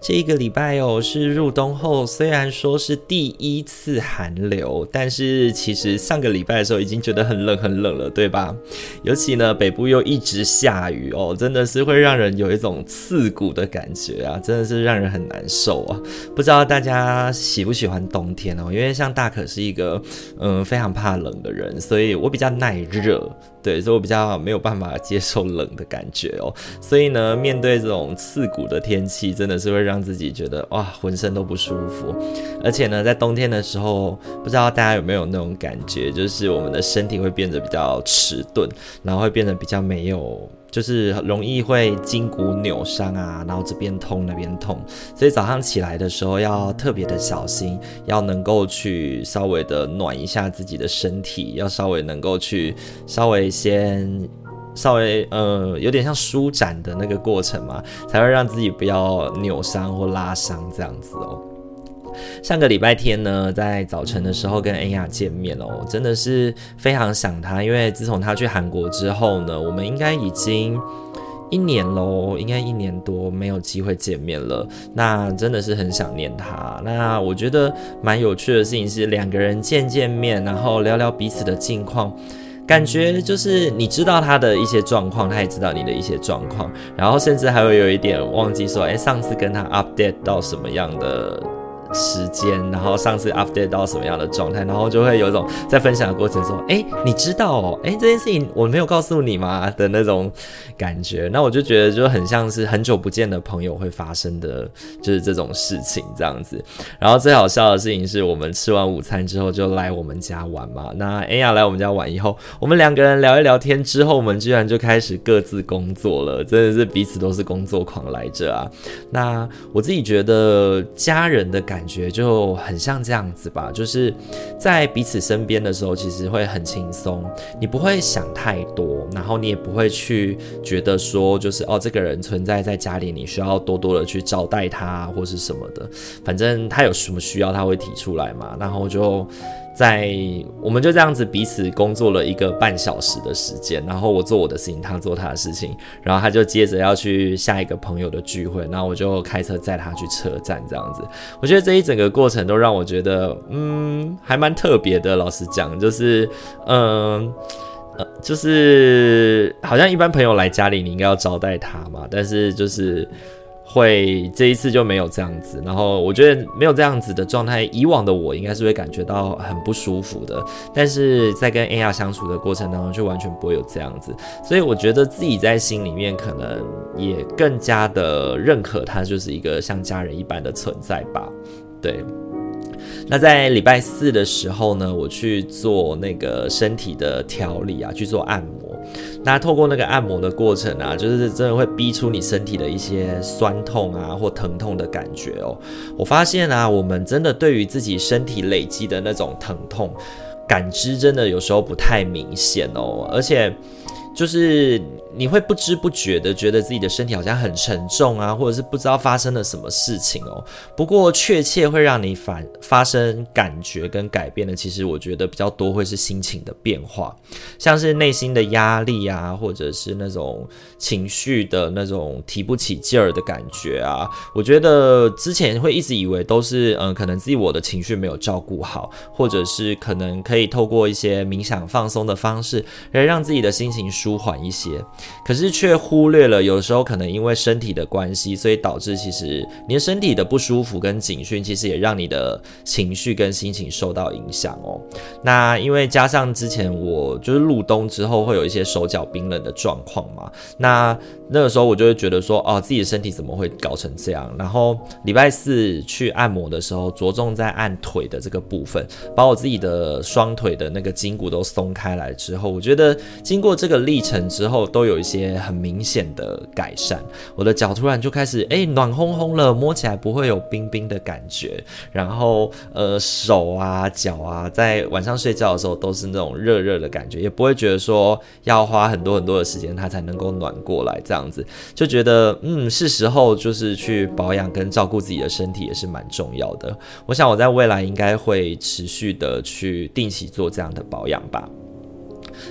这一个礼拜哦，是入冬后，虽然说是第一次寒流，但是其实上个礼拜的时候已经觉得很冷很冷了，对吧？尤其呢，北部又一直下雨哦，真的是会让人有一种刺骨的感觉啊，真的是让人很难受啊。不知道大家喜不喜欢冬天哦？因为像大可是一个嗯非常怕冷的人，所以我比较耐热。对，所以我比较没有办法接受冷的感觉哦，所以呢，面对这种刺骨的天气，真的是会让自己觉得哇，浑身都不舒服。而且呢，在冬天的时候，不知道大家有没有那种感觉，就是我们的身体会变得比较迟钝，然后会变得比较没有。就是容易会筋骨扭伤啊，然后这边痛那边痛，所以早上起来的时候要特别的小心，要能够去稍微的暖一下自己的身体，要稍微能够去稍微先稍微呃有点像舒展的那个过程嘛，才会让自己不要扭伤或拉伤这样子哦。上个礼拜天呢，在早晨的时候跟恩雅见面哦，真的是非常想她，因为自从她去韩国之后呢，我们应该已经一年喽，应该一年多没有机会见面了。那真的是很想念她。那我觉得蛮有趣的事情是，两个人见见面，然后聊聊彼此的近况，感觉就是你知道她的一些状况，她也知道你的一些状况，然后甚至还会有一点忘记说，哎，上次跟她 update 到什么样的。时间，然后上次 update 到什么样的状态，然后就会有一种在分享的过程中，哎，你知道哦，哎，这件事情我没有告诉你吗的那种感觉，那我就觉得就很像是很久不见的朋友会发生的就是这种事情这样子。然后最好笑的事情是我们吃完午餐之后就来我们家玩嘛，那哎呀来我们家玩以后，我们两个人聊一聊天之后，我们居然就开始各自工作了，真的是彼此都是工作狂来着啊。那我自己觉得家人的感。感觉就很像这样子吧，就是在彼此身边的时候，其实会很轻松，你不会想太多，然后你也不会去觉得说，就是哦，这个人存在在家里，你需要多多的去招待他或是什么的，反正他有什么需要，他会提出来嘛，然后就。在我们就这样子彼此工作了一个半小时的时间，然后我做我的事情，他做他的事情，然后他就接着要去下一个朋友的聚会，然后我就开车载他去车站，这样子。我觉得这一整个过程都让我觉得，嗯，还蛮特别的。老实讲，就是，嗯，呃，就是好像一般朋友来家里，你应该要招待他嘛，但是就是。会这一次就没有这样子，然后我觉得没有这样子的状态，以往的我应该是会感觉到很不舒服的，但是在跟 AR 相处的过程当中，就完全不会有这样子，所以我觉得自己在心里面可能也更加的认可他就是一个像家人一般的存在吧，对。那在礼拜四的时候呢，我去做那个身体的调理啊，去做按摩。那透过那个按摩的过程啊，就是真的会逼出你身体的一些酸痛啊或疼痛的感觉哦。我发现啊，我们真的对于自己身体累积的那种疼痛感知，真的有时候不太明显哦，而且。就是你会不知不觉的觉得自己的身体好像很沉重啊，或者是不知道发生了什么事情哦。不过确切会让你反发生感觉跟改变的，其实我觉得比较多会是心情的变化，像是内心的压力啊，或者是那种情绪的那种提不起劲儿的感觉啊。我觉得之前会一直以为都是嗯，可能自己我的情绪没有照顾好，或者是可能可以透过一些冥想放松的方式来让自己的心情舒。缓一些，可是却忽略了有时候可能因为身体的关系，所以导致其实你的身体的不舒服跟警讯，其实也让你的情绪跟心情受到影响哦。那因为加上之前我就是入冬之后会有一些手脚冰冷的状况嘛，那那个时候我就会觉得说，哦，自己的身体怎么会搞成这样？然后礼拜四去按摩的时候，着重在按腿的这个部分，把我自己的双腿的那个筋骨都松开来之后，我觉得经过这个历程之后，都有一些很明显的改善。我的脚突然就开始哎暖烘烘了，摸起来不会有冰冰的感觉。然后呃手啊脚啊，在晚上睡觉的时候都是那种热热的感觉，也不会觉得说要花很多很多的时间它才能够暖过来这样子，就觉得嗯是时候就是去保养跟照顾自己的身体也是蛮重要的。我想我在未来应该会持续的去定期做这样的保养吧。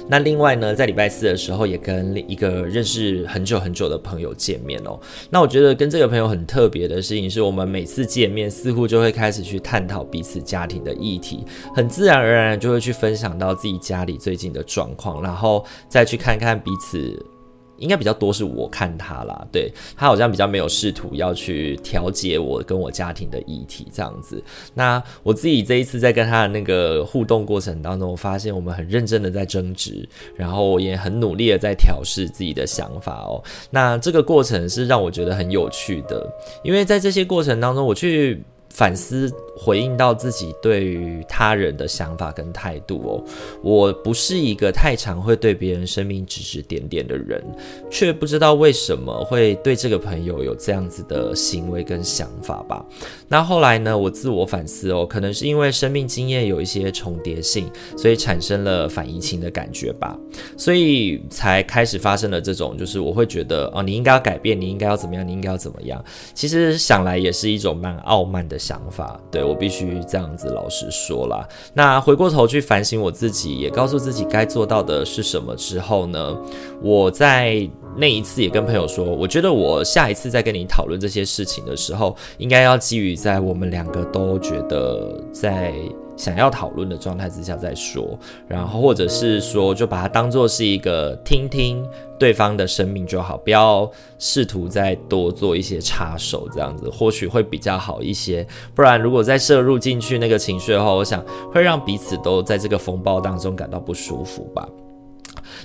那另外呢，在礼拜四的时候也跟一个认识很久很久的朋友见面哦。那我觉得跟这个朋友很特别的事情是，我们每次见面似乎就会开始去探讨彼此家庭的议题，很自然而然就会去分享到自己家里最近的状况，然后再去看看彼此。应该比较多是我看他啦，对，他好像比较没有试图要去调节我跟我家庭的议题这样子。那我自己这一次在跟他的那个互动过程当中，我发现我们很认真的在争执，然后我也很努力的在调试自己的想法哦。那这个过程是让我觉得很有趣的，因为在这些过程当中，我去反思。回应到自己对于他人的想法跟态度哦，我不是一个太常会对别人生命指指点点的人，却不知道为什么会对这个朋友有这样子的行为跟想法吧。那后来呢，我自我反思哦，可能是因为生命经验有一些重叠性，所以产生了反移情的感觉吧，所以才开始发生了这种，就是我会觉得哦，你应该要改变，你应该要怎么样，你应该要怎么样。其实想来也是一种蛮傲慢的想法，对。我必须这样子老实说啦。那回过头去反省我自己，也告诉自己该做到的是什么之后呢，我在那一次也跟朋友说，我觉得我下一次再跟你讨论这些事情的时候，应该要基于在我们两个都觉得在。想要讨论的状态之下再说，然后或者是说，就把它当做是一个听听对方的生命就好，不要试图再多做一些插手，这样子或许会比较好一些。不然，如果再摄入进去那个情绪的话，我想会让彼此都在这个风暴当中感到不舒服吧。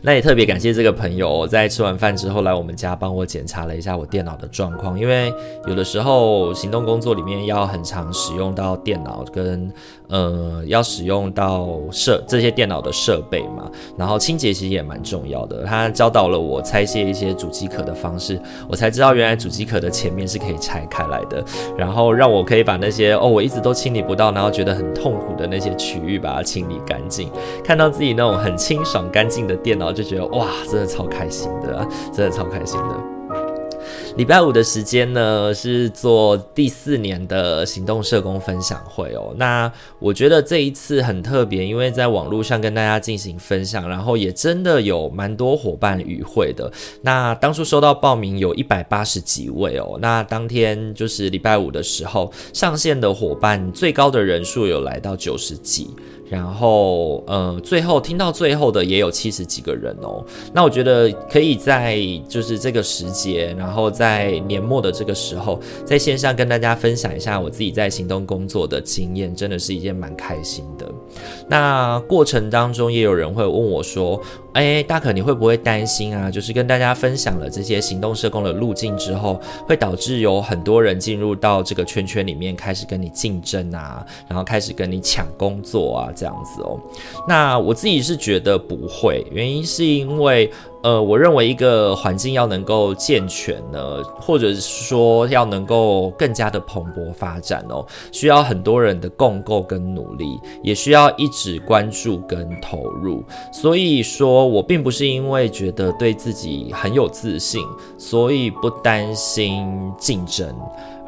那也特别感谢这个朋友，在吃完饭之后来我们家帮我检查了一下我电脑的状况，因为有的时候行动工作里面要很常使用到电脑跟。呃，要使用到设这些电脑的设备嘛，然后清洁其实也蛮重要的。他教导了我拆卸一些主机壳的方式，我才知道原来主机壳的前面是可以拆开来的，然后让我可以把那些哦，我一直都清理不到，然后觉得很痛苦的那些区域把它清理干净。看到自己那种很清爽干净的电脑，就觉得哇，真的超开心的，真的超开心的。礼拜五的时间呢，是做第四年的行动社工分享会哦。那我觉得这一次很特别，因为在网络上跟大家进行分享，然后也真的有蛮多伙伴与会的。那当初收到报名有一百八十几位哦。那当天就是礼拜五的时候上线的伙伴，最高的人数有来到九十几。然后，呃，最后听到最后的也有七十几个人哦。那我觉得可以在就是这个时节，然后在年末的这个时候，在线上跟大家分享一下我自己在行动工作的经验，真的是一件蛮开心的。那过程当中也有人会问我说，哎，大可你会不会担心啊？就是跟大家分享了这些行动社工的路径之后，会导致有很多人进入到这个圈圈里面，开始跟你竞争啊，然后开始跟你抢工作啊，这样子哦。那我自己是觉得不会，原因是因为。呃，我认为一个环境要能够健全呢，或者是说要能够更加的蓬勃发展哦，需要很多人的共构跟努力，也需要一直关注跟投入。所以说我并不是因为觉得对自己很有自信，所以不担心竞争。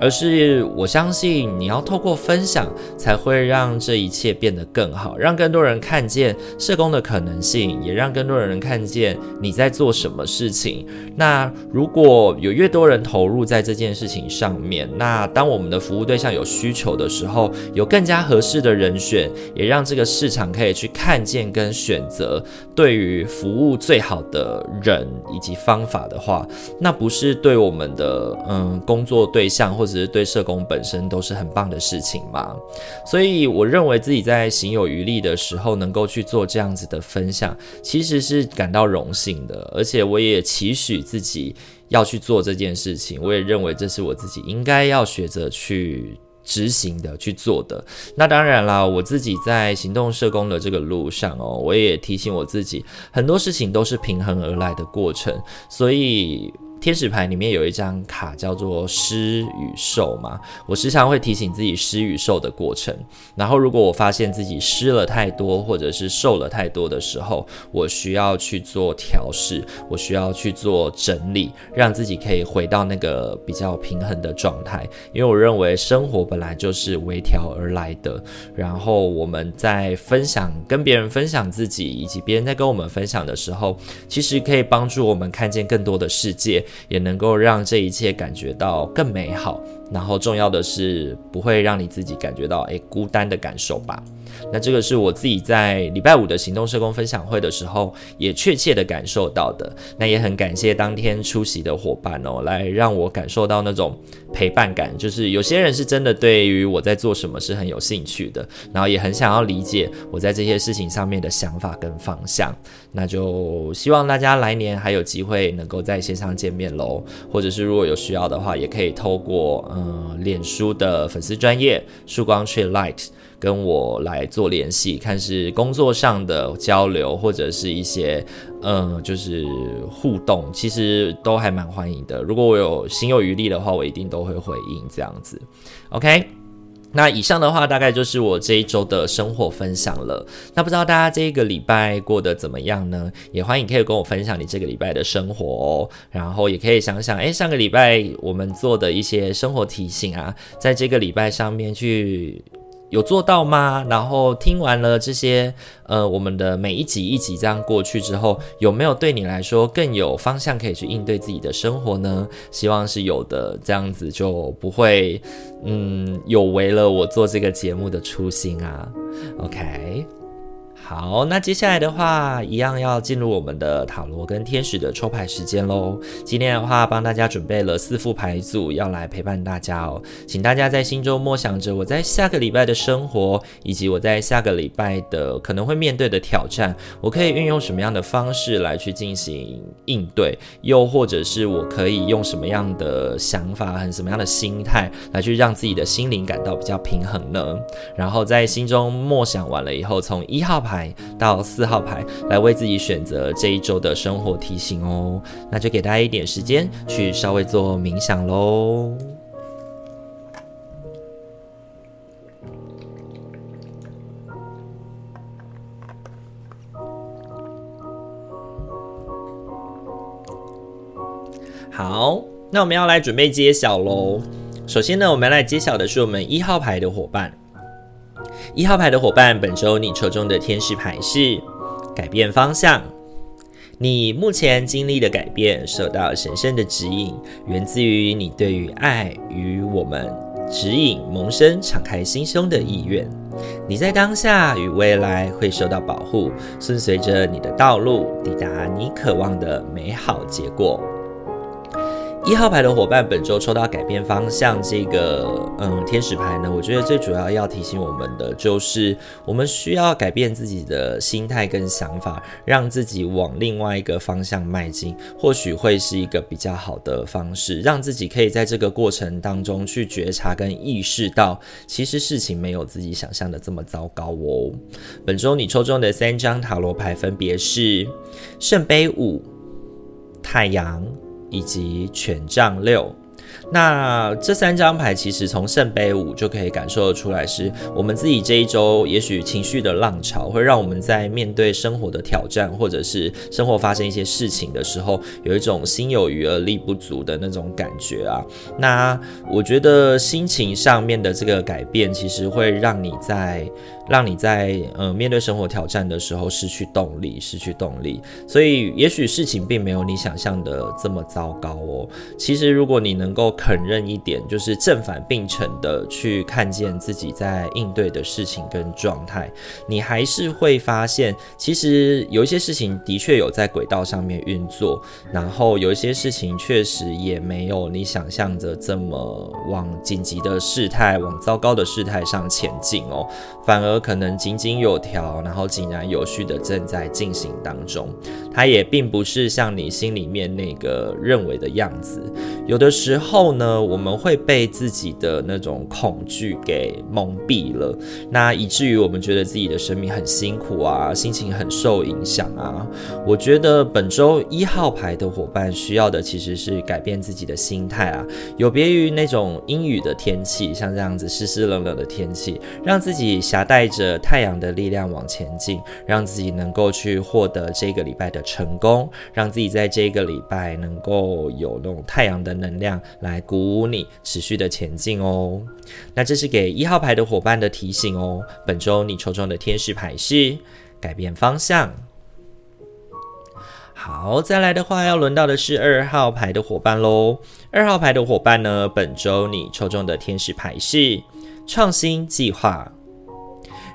而是我相信你要透过分享，才会让这一切变得更好，让更多人看见社工的可能性，也让更多人看见你在做什么事情。那如果有越多人投入在这件事情上面，那当我们的服务对象有需求的时候，有更加合适的人选，也让这个市场可以去看见跟选择对于服务最好的人以及方法的话，那不是对我们的嗯工作对象或者是对社工本身都是很棒的事情嘛？所以我认为自己在行有余力的时候，能够去做这样子的分享，其实是感到荣幸的，而且我也期许自己要去做这件事情。我也认为这是我自己应该要学着去执行的、去做的。那当然啦，我自己在行动社工的这个路上哦，我也提醒我自己，很多事情都是平衡而来的过程，所以。天使牌里面有一张卡叫做施与受嘛，我时常会提醒自己施与受的过程。然后如果我发现自己施了太多，或者是受了太多的时候，我需要去做调试，我需要去做整理，让自己可以回到那个比较平衡的状态。因为我认为生活本来就是微调而来的。然后我们在分享，跟别人分享自己，以及别人在跟我们分享的时候，其实可以帮助我们看见更多的世界。也能够让这一切感觉到更美好，然后重要的是不会让你自己感觉到诶孤单的感受吧。那这个是我自己在礼拜五的行动社工分享会的时候也确切的感受到的。那也很感谢当天出席的伙伴哦，来让我感受到那种陪伴感。就是有些人是真的对于我在做什么是很有兴趣的，然后也很想要理解我在这些事情上面的想法跟方向。那就希望大家来年还有机会能够在线上见面喽，或者是如果有需要的话，也可以透过嗯脸书的粉丝专业曙光去 Light。跟我来做联系，看是工作上的交流，或者是一些嗯，就是互动，其实都还蛮欢迎的。如果我有心有余力的话，我一定都会回应这样子。OK，那以上的话大概就是我这一周的生活分享了。那不知道大家这一个礼拜过得怎么样呢？也欢迎可以跟我分享你这个礼拜的生活哦。然后也可以想想，诶，上个礼拜我们做的一些生活提醒啊，在这个礼拜上面去。有做到吗？然后听完了这些，呃，我们的每一集一集这样过去之后，有没有对你来说更有方向可以去应对自己的生活呢？希望是有的，这样子就不会，嗯，有违了我做这个节目的初心啊。OK。好，那接下来的话，一样要进入我们的塔罗跟天使的抽牌时间喽。今天的话，帮大家准备了四副牌组，要来陪伴大家哦。请大家在心中默想着我在下个礼拜的生活，以及我在下个礼拜的可能会面对的挑战，我可以运用什么样的方式来去进行应对，又或者是我可以用什么样的想法和什么样的心态来去让自己的心灵感到比较平衡呢？然后在心中默想完了以后，从一号牌。牌到四号牌来为自己选择这一周的生活提醒哦，那就给大家一点时间去稍微做冥想喽。好，那我们要来准备揭晓喽。首先呢，我们来揭晓的是我们一号牌的伙伴。一号牌的伙伴，本周你抽中的天使牌是改变方向。你目前经历的改变，受到神圣的指引，源自于你对于爱与我们指引萌生、敞开心胸的意愿。你在当下与未来会受到保护，顺随着你的道路，抵达你渴望的美好结果。一号牌的伙伴，本周抽到改变方向这个嗯天使牌呢，我觉得最主要要提醒我们的就是，我们需要改变自己的心态跟想法，让自己往另外一个方向迈进，或许会是一个比较好的方式，让自己可以在这个过程当中去觉察跟意识到，其实事情没有自己想象的这么糟糕哦。本周你抽中的三张塔罗牌分别是圣杯五、太阳。以及权杖六，那这三张牌其实从圣杯五就可以感受得出来，是我们自己这一周也许情绪的浪潮会让我们在面对生活的挑战，或者是生活发生一些事情的时候，有一种心有余而力不足的那种感觉啊。那我觉得心情上面的这个改变，其实会让你在。让你在呃面对生活挑战的时候失去动力，失去动力。所以也许事情并没有你想象的这么糟糕哦。其实如果你能够肯认一点，就是正反并成的去看见自己在应对的事情跟状态，你还是会发现，其实有一些事情的确有在轨道上面运作，然后有一些事情确实也没有你想象着这么往紧急的事态、往糟糕的事态上前进哦，反而。可能井井有条，然后井然有序的正在进行当中，它也并不是像你心里面那个认为的样子。有的时候呢，我们会被自己的那种恐惧给蒙蔽了，那以至于我们觉得自己的生命很辛苦啊，心情很受影响啊。我觉得本周一号牌的伙伴需要的其实是改变自己的心态啊，有别于那种阴雨的天气，像这样子湿湿冷冷的天气，让自己携带。带着太阳的力量往前进，让自己能够去获得这个礼拜的成功，让自己在这个礼拜能够有那种太阳的能量来鼓舞你，持续的前进哦。那这是给一号牌的伙伴的提醒哦。本周你抽中的天使牌是改变方向。好，再来的话要轮到的是二号牌的伙伴喽。二号牌的伙伴呢，本周你抽中的天使牌是创新计划。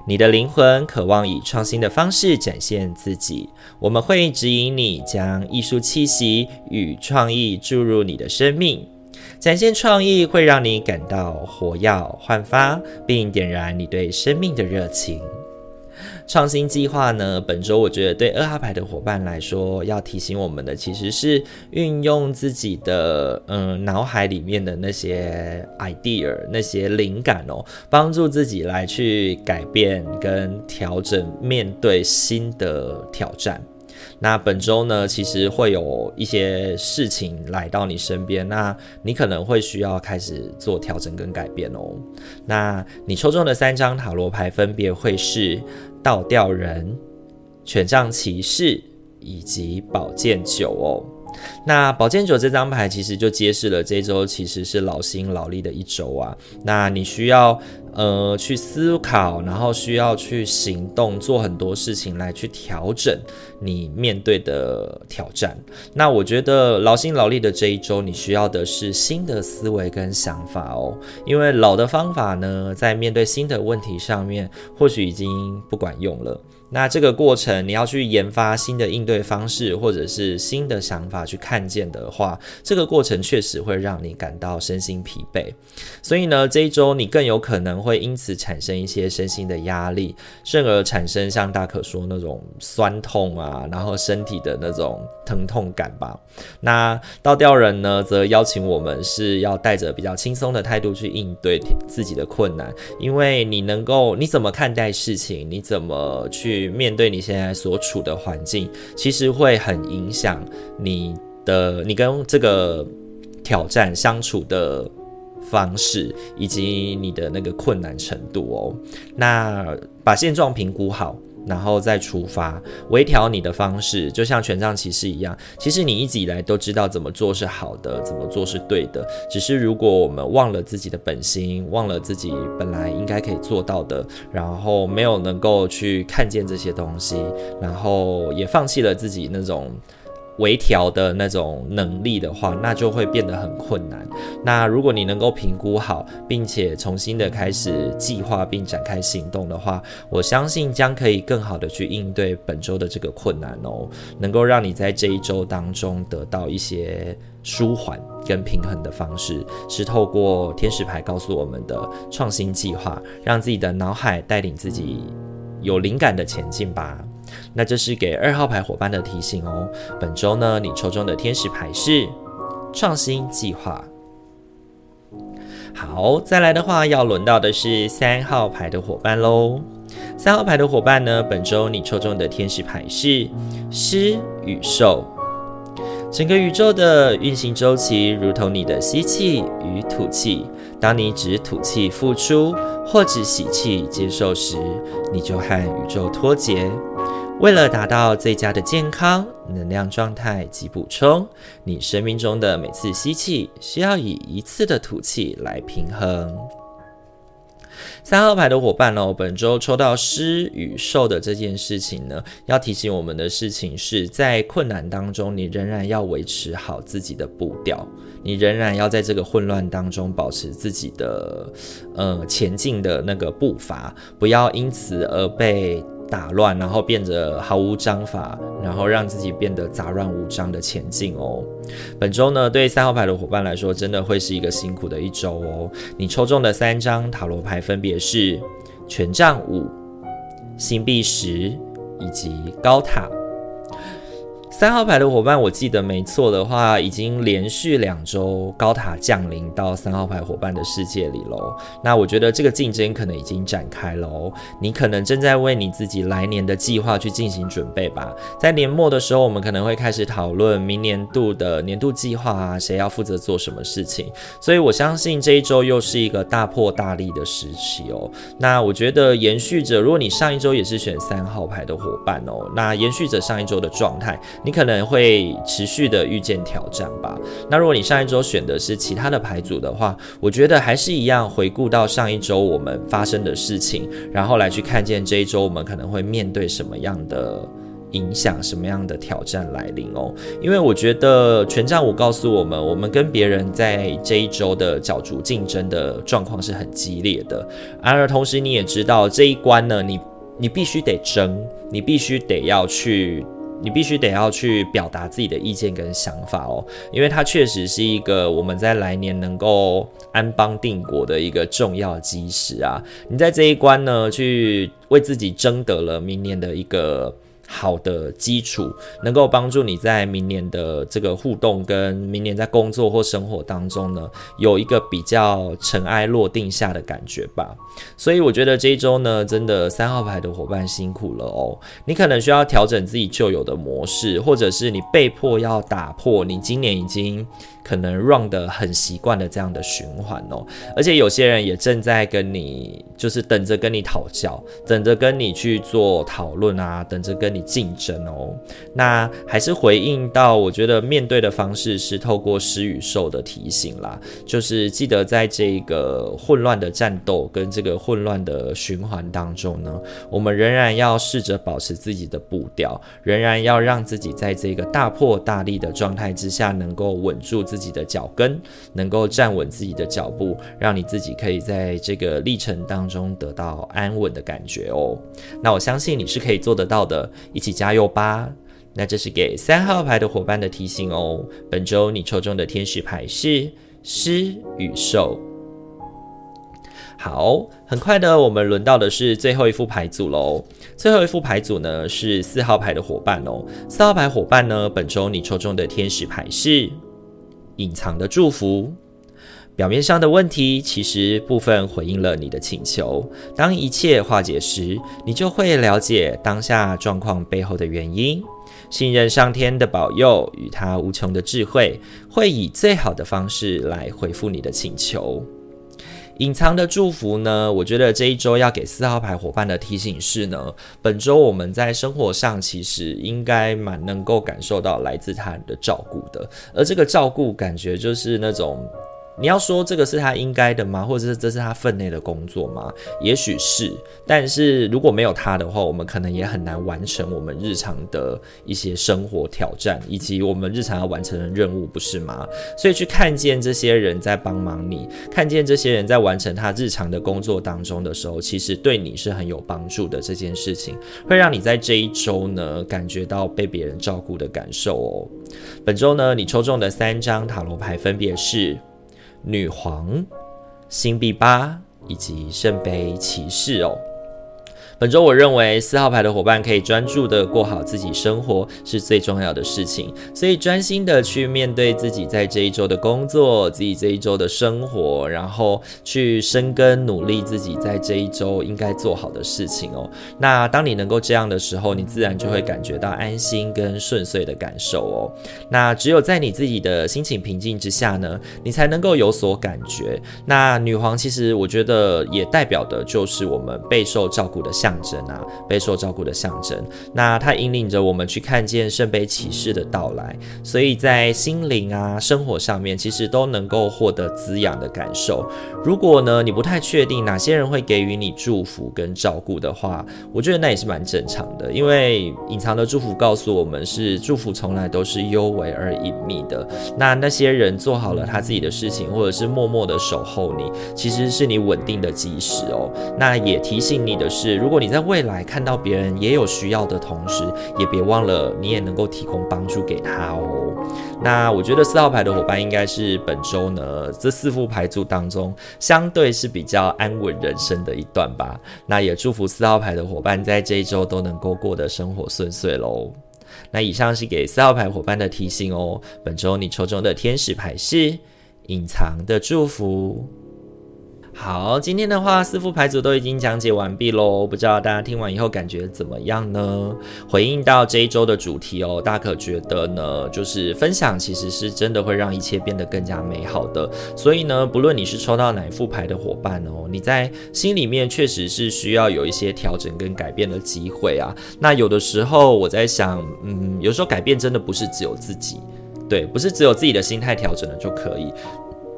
你的灵魂渴望以创新的方式展现自己，我们会指引你将艺术气息与创意注入你的生命。展现创意会让你感到活跃焕发，并点燃你对生命的热情。创新计划呢？本周我觉得对二号牌的伙伴来说，要提醒我们的其实是运用自己的嗯脑海里面的那些 idea、那些灵感哦，帮助自己来去改变跟调整，面对新的挑战。那本周呢，其实会有一些事情来到你身边，那你可能会需要开始做调整跟改变哦。那你抽中的三张塔罗牌分别会是。倒吊人、权杖骑士以及宝剑九哦。那宝剑九这张牌其实就揭示了这周其实是劳心劳力的一周啊。那你需要呃去思考，然后需要去行动，做很多事情来去调整你面对的挑战。那我觉得劳心劳力的这一周，你需要的是新的思维跟想法哦。因为老的方法呢，在面对新的问题上面，或许已经不管用了。那这个过程，你要去研发新的应对方式，或者是新的想法去看见的话，这个过程确实会让你感到身心疲惫。所以呢，这一周你更有可能会因此产生一些身心的压力，甚而产生像大可说那种酸痛啊，然后身体的那种疼痛感吧。那倒吊人呢，则邀请我们是要带着比较轻松的态度去应对自己的困难，因为你能够你怎么看待事情，你怎么去。面对你现在所处的环境，其实会很影响你的你跟这个挑战相处的方式，以及你的那个困难程度哦。那把现状评估好。然后再出发，微调你的方式，就像权杖骑士一样。其实你一直以来都知道怎么做是好的，怎么做是对的。只是如果我们忘了自己的本心，忘了自己本来应该可以做到的，然后没有能够去看见这些东西，然后也放弃了自己那种。微调的那种能力的话，那就会变得很困难。那如果你能够评估好，并且重新的开始计划并展开行动的话，我相信将可以更好的去应对本周的这个困难哦，能够让你在这一周当中得到一些舒缓跟平衡的方式，是透过天使牌告诉我们的创新计划，让自己的脑海带领自己有灵感的前进吧。那这是给二号牌伙伴的提醒哦。本周呢，你抽中的天使牌是创新计划。好，再来的话，要轮到的是三号牌的伙伴喽。三号牌的伙伴呢，本周你抽中的天使牌是狮与兽。整个宇宙的运行周期如同你的吸气与吐气。当你只吐气付出，或只吸气接受时，你就和宇宙脱节。为了达到最佳的健康、能量状态及补充，你生命中的每次吸气需要以一次的吐气来平衡。三号牌的伙伴哦，本周抽到施与受的这件事情呢，要提醒我们的事情是在困难当中，你仍然要维持好自己的步调，你仍然要在这个混乱当中保持自己的呃前进的那个步伐，不要因此而被。打乱，然后变得毫无章法，然后让自己变得杂乱无章的前进哦。本周呢，对三号牌的伙伴来说，真的会是一个辛苦的一周哦。你抽中的三张塔罗牌分别是权杖五、星币十以及高塔。三号牌的伙伴，我记得没错的话，已经连续两周高塔降临到三号牌伙伴的世界里喽。那我觉得这个竞争可能已经展开喽。你可能正在为你自己来年的计划去进行准备吧。在年末的时候，我们可能会开始讨论明年度的年度计划啊，谁要负责做什么事情。所以我相信这一周又是一个大破大立的时期哦。那我觉得延续着，如果你上一周也是选三号牌的伙伴哦，那延续着上一周的状态。你可能会持续的遇见挑战吧。那如果你上一周选的是其他的牌组的话，我觉得还是一样，回顾到上一周我们发生的事情，然后来去看见这一周我们可能会面对什么样的影响，什么样的挑战来临哦。因为我觉得权杖五告诉我们，我们跟别人在这一周的角逐竞争的状况是很激烈的。然而同时你也知道这一关呢，你你必须得争，你必须得要去。你必须得要去表达自己的意见跟想法哦，因为它确实是一个我们在来年能够安邦定国的一个重要基石啊。你在这一关呢，去为自己争得了明年的一个。好的基础能够帮助你在明年的这个互动，跟明年在工作或生活当中呢，有一个比较尘埃落定下的感觉吧。所以我觉得这一周呢，真的三号牌的伙伴辛苦了哦。你可能需要调整自己旧有的模式，或者是你被迫要打破你今年已经。可能 run 得很习惯的这样的循环哦，而且有些人也正在跟你，就是等着跟你讨教，等着跟你去做讨论啊，等着跟你竞争哦。那还是回应到，我觉得面对的方式是透过施与受的提醒啦，就是记得在这个混乱的战斗跟这个混乱的循环当中呢，我们仍然要试着保持自己的步调，仍然要让自己在这个大破大立的状态之下，能够稳住自己。自己的脚跟能够站稳自己的脚步，让你自己可以在这个历程当中得到安稳的感觉哦。那我相信你是可以做得到的，一起加油吧！那这是给三号牌的伙伴的提醒哦。本周你抽中的天使牌是狮与兽。好，很快的，我们轮到的是最后一副牌组喽。最后一副牌组呢是四号牌的伙伴哦。四号牌伙伴呢，本周你抽中的天使牌是。隐藏的祝福，表面上的问题，其实部分回应了你的请求。当一切化解时，你就会了解当下状况背后的原因。信任上天的保佑与他无穷的智慧，会以最好的方式来回复你的请求。隐藏的祝福呢？我觉得这一周要给四号牌伙伴的提醒是呢，本周我们在生活上其实应该蛮能够感受到来自他人的照顾的，而这个照顾感觉就是那种。你要说这个是他应该的吗？或者是这是他分内的工作吗？也许是，但是如果没有他的话，我们可能也很难完成我们日常的一些生活挑战，以及我们日常要完成的任务，不是吗？所以去看见这些人在帮忙你，看见这些人在完成他日常的工作当中的时候，其实对你是很有帮助的。这件事情会让你在这一周呢，感觉到被别人照顾的感受哦。本周呢，你抽中的三张塔罗牌分别是。女皇、星币八以及圣杯骑士哦。本周我认为四号牌的伙伴可以专注的过好自己生活是最重要的事情，所以专心的去面对自己在这一周的工作，自己这一周的生活，然后去深耕努力自己在这一周应该做好的事情哦。那当你能够这样的时候，你自然就会感觉到安心跟顺遂的感受哦。那只有在你自己的心情平静之下呢，你才能够有所感觉。那女皇其实我觉得也代表的就是我们备受照顾的下象征啊，备受照顾的象征。那它引领着我们去看见圣杯骑士的到来，所以在心灵啊、生活上面，其实都能够获得滋养的感受。如果呢，你不太确定哪些人会给予你祝福跟照顾的话，我觉得那也是蛮正常的，因为隐藏的祝福告诉我们是祝福从来都是幽微而隐秘的。那那些人做好了他自己的事情，或者是默默的守候你，其实是你稳定的基石哦。那也提醒你的是，如果你在未来看到别人也有需要的同时，也别忘了你也能够提供帮助给他哦。那我觉得四号牌的伙伴应该是本周呢，这四副牌组当中相对是比较安稳人生的一段吧。那也祝福四号牌的伙伴在这一周都能够过得生活顺遂喽。那以上是给四号牌伙伴的提醒哦。本周你抽中的天使牌是隐藏的祝福。好，今天的话，四副牌组都已经讲解完毕喽。不知道大家听完以后感觉怎么样呢？回应到这一周的主题哦，大可觉得呢，就是分享其实是真的会让一切变得更加美好的。所以呢，不论你是抽到哪一副牌的伙伴哦，你在心里面确实是需要有一些调整跟改变的机会啊。那有的时候我在想，嗯，有时候改变真的不是只有自己，对，不是只有自己的心态调整了就可以。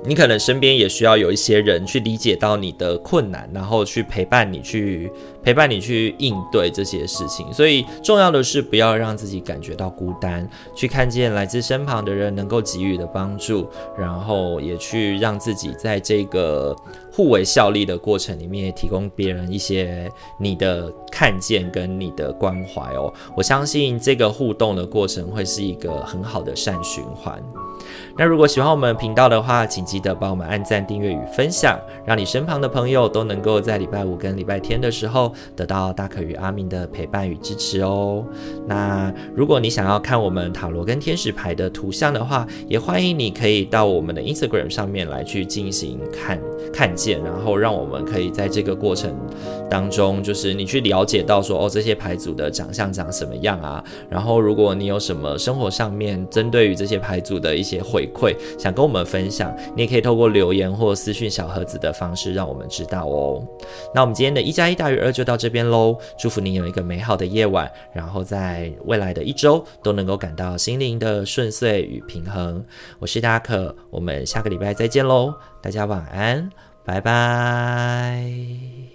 你可能身边也需要有一些人去理解到你的困难，然后去陪伴你去。陪伴你去应对这些事情，所以重要的是不要让自己感觉到孤单，去看见来自身旁的人能够给予的帮助，然后也去让自己在这个互为效力的过程里面，也提供别人一些你的看见跟你的关怀哦。我相信这个互动的过程会是一个很好的善循环。那如果喜欢我们频道的话，请记得帮我们按赞、订阅与分享，让你身旁的朋友都能够在礼拜五跟礼拜天的时候。得到大可与阿明的陪伴与支持哦。那如果你想要看我们塔罗跟天使牌的图像的话，也欢迎你可以到我们的 Instagram 上面来去进行看看然后让我们可以在这个过程当中，就是你去了解到说哦，这些牌组的长相长什么样啊。然后如果你有什么生活上面针对于这些牌组的一些回馈，想跟我们分享，你也可以透过留言或私讯小盒子的方式让我们知道哦。那我们今天的一加一大于二就。就到这边喽，祝福你有一个美好的夜晚，然后在未来的一周都能够感到心灵的顺遂与平衡。我是大可，我们下个礼拜再见喽，大家晚安，拜拜。